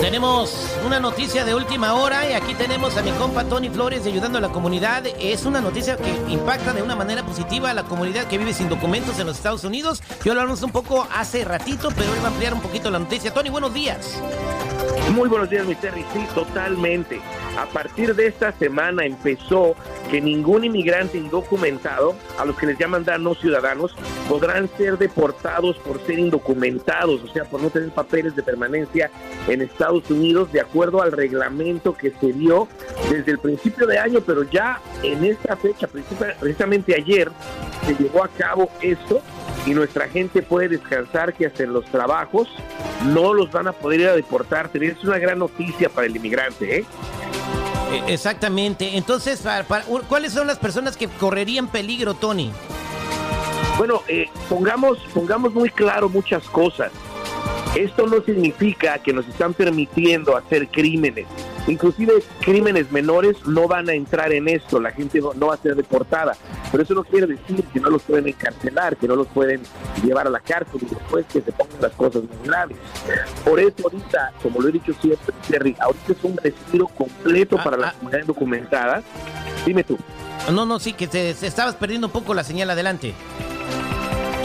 Tenemos una noticia de última hora y aquí tenemos a mi compa Tony Flores ayudando a la comunidad. Es una noticia que impacta de una manera positiva a la comunidad que vive sin documentos en los Estados Unidos. Yo hablamos un poco hace ratito, pero él va a ampliar un poquito la noticia. Tony, buenos días. Muy buenos días, mi Terry. Sí, totalmente. A partir de esta semana empezó que ningún inmigrante indocumentado, a los que les llaman no ciudadanos, podrán ser deportados por ser indocumentados, o sea, por no tener papeles de permanencia en Estados Unidos, de acuerdo al reglamento que se dio desde el principio de año, pero ya en esta fecha, precisamente ayer, se llevó a cabo esto y nuestra gente puede descansar que hacen los trabajos no los van a poder ir a deportar. Es una gran noticia para el inmigrante, ¿eh? E, exactamente. Entonces, ¿cuáles son las personas que correrían peligro, Tony? Bueno, eh, pongamos, pongamos muy claro muchas cosas. Esto no significa que nos están permitiendo hacer crímenes. Inclusive crímenes menores no van a entrar en esto, la gente no, va a ser deportada. Pero eso no quiere decir que no los pueden encarcelar, que no los pueden llevar a la cárcel y después que se pongan las cosas muy graves. Por eso ahorita, como lo he dicho siempre, Terry, ahorita es un respiro completo ah, para la ah. comunidad documentada. Dime tú. No, no, sí, que te, estabas perdiendo un poco la señal adelante.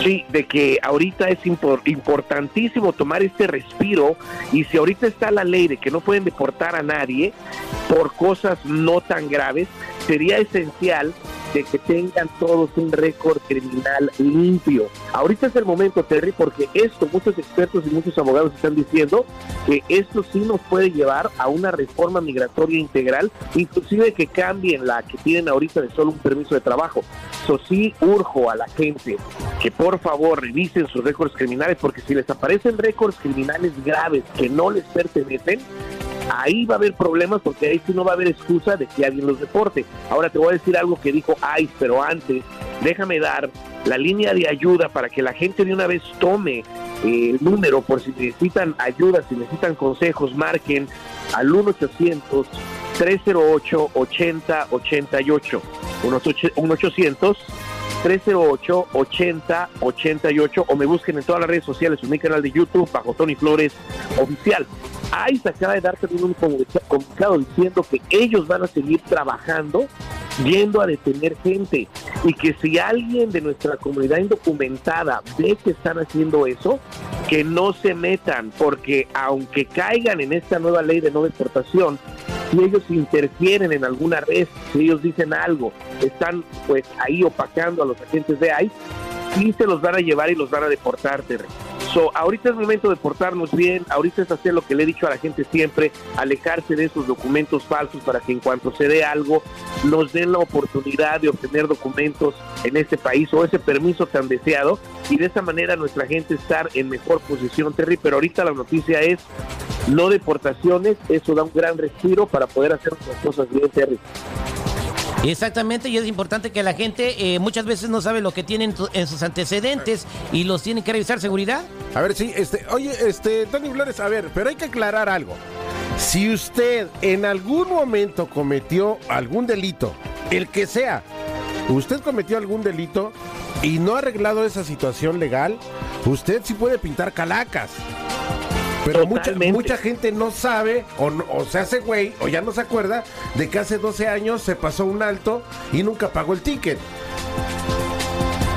Sí, de que ahorita es importantísimo tomar este respiro y si ahorita está la ley de que no pueden deportar a nadie por cosas no tan graves, sería esencial de que tengan todos un récord criminal limpio. Ahorita es el momento, Terry, porque esto, muchos expertos y muchos abogados están diciendo que esto sí nos puede llevar a una reforma migratoria integral, inclusive que cambien la que tienen ahorita de solo un permiso de trabajo. Eso sí urjo a la gente que por favor revisen sus récords criminales, porque si les aparecen récords criminales graves que no les pertenecen, ahí va a haber problemas porque ahí sí no va a haber excusa de que alguien los deporte. Ahora te voy a decir algo que dijo ICE, pero antes déjame dar la línea de ayuda para que la gente de una vez tome eh, el número por si necesitan ayuda, si necesitan consejos, marquen al 1-800. 308 8088 1 800 308 8088 o me busquen en todas las redes sociales en mi canal de YouTube bajo Tony Flores Oficial. ICE acaba de dar también un comunicado diciendo que ellos van a seguir trabajando yendo a detener gente y que si alguien de nuestra comunidad indocumentada ve que están haciendo eso, que no se metan, porque aunque caigan en esta nueva ley de no deportación, si ellos interfieren en alguna red, si ellos dicen algo, están pues ahí opacando a los agentes de ICE, sí se los van a llevar y los van a deportar, Terry ahorita es momento de portarnos bien, ahorita es hacer lo que le he dicho a la gente siempre, alejarse de esos documentos falsos para que en cuanto se dé algo, nos den la oportunidad de obtener documentos en este país o ese permiso tan deseado y de esa manera nuestra gente estar en mejor posición, Terry. Pero ahorita la noticia es no deportaciones, eso da un gran respiro para poder hacer las cosas bien, Terry. Exactamente, y es importante que la gente eh, muchas veces no sabe lo que tienen en sus antecedentes y los tienen que revisar seguridad. A ver, sí, este, oye, este, Tony Flores, a ver, pero hay que aclarar algo. Si usted en algún momento cometió algún delito, el que sea, usted cometió algún delito y no ha arreglado esa situación legal, usted sí puede pintar calacas. Pero mucha, mucha, gente no sabe, o, o, se hace güey, o ya no se acuerda de que hace 12 años se pasó un alto y nunca pagó el ticket.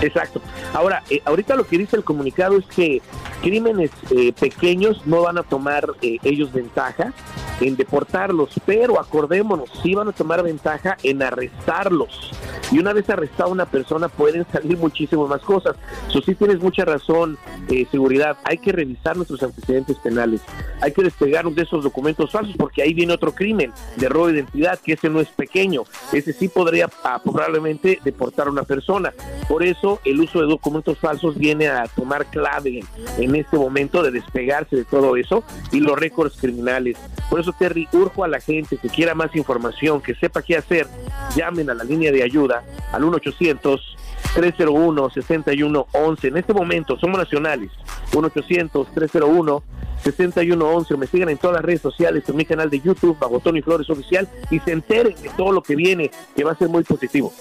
Exacto. Ahora, eh, ahorita lo que dice el comunicado es que crímenes eh, pequeños no van a tomar eh, ellos ventaja en deportarlos, pero acordémonos, sí van a tomar ventaja en arrestarlos. Y una vez arrestada una persona pueden salir muchísimas más cosas. Eso sí tienes mucha razón, eh, seguridad. Hay que revisar nuestros antecedentes penales. Hay que despegarnos de esos documentos falsos porque ahí viene otro crimen de robo de identidad, que ese no es pequeño. Ese sí podría ah, probablemente deportar a una persona. Por eso el uso de documentos falsos viene a tomar clave en este momento de despegarse de todo eso y los récords criminales. Por eso, Terry, urjo a la gente que quiera más información, que sepa qué hacer, llamen a la línea de ayuda al 1-800-301-6111. En este momento somos nacionales. 1-800-301-6111. Me sigan en todas las redes sociales, en mi canal de YouTube, bajo Tony Flores Oficial, y se enteren de todo lo que viene, que va a ser muy positivo.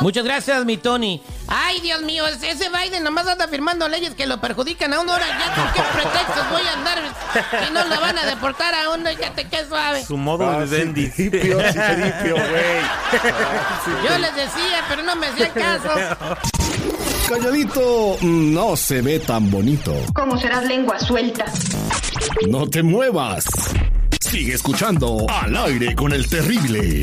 Muchas gracias, mi Tony. Ay, Dios mío, ese Biden nomás anda firmando leyes que lo perjudican a una hora. ¿Ya con qué pretextos voy a andar Y no lo van a deportar a uno, fíjate qué suave. Su modo Ah, de Bendy. Citripio, güey. Yo les decía, pero no me hacían caso. Calladito no se ve tan bonito. ¿Cómo serás lengua suelta? No te muevas. Sigue escuchando Al aire con el terrible.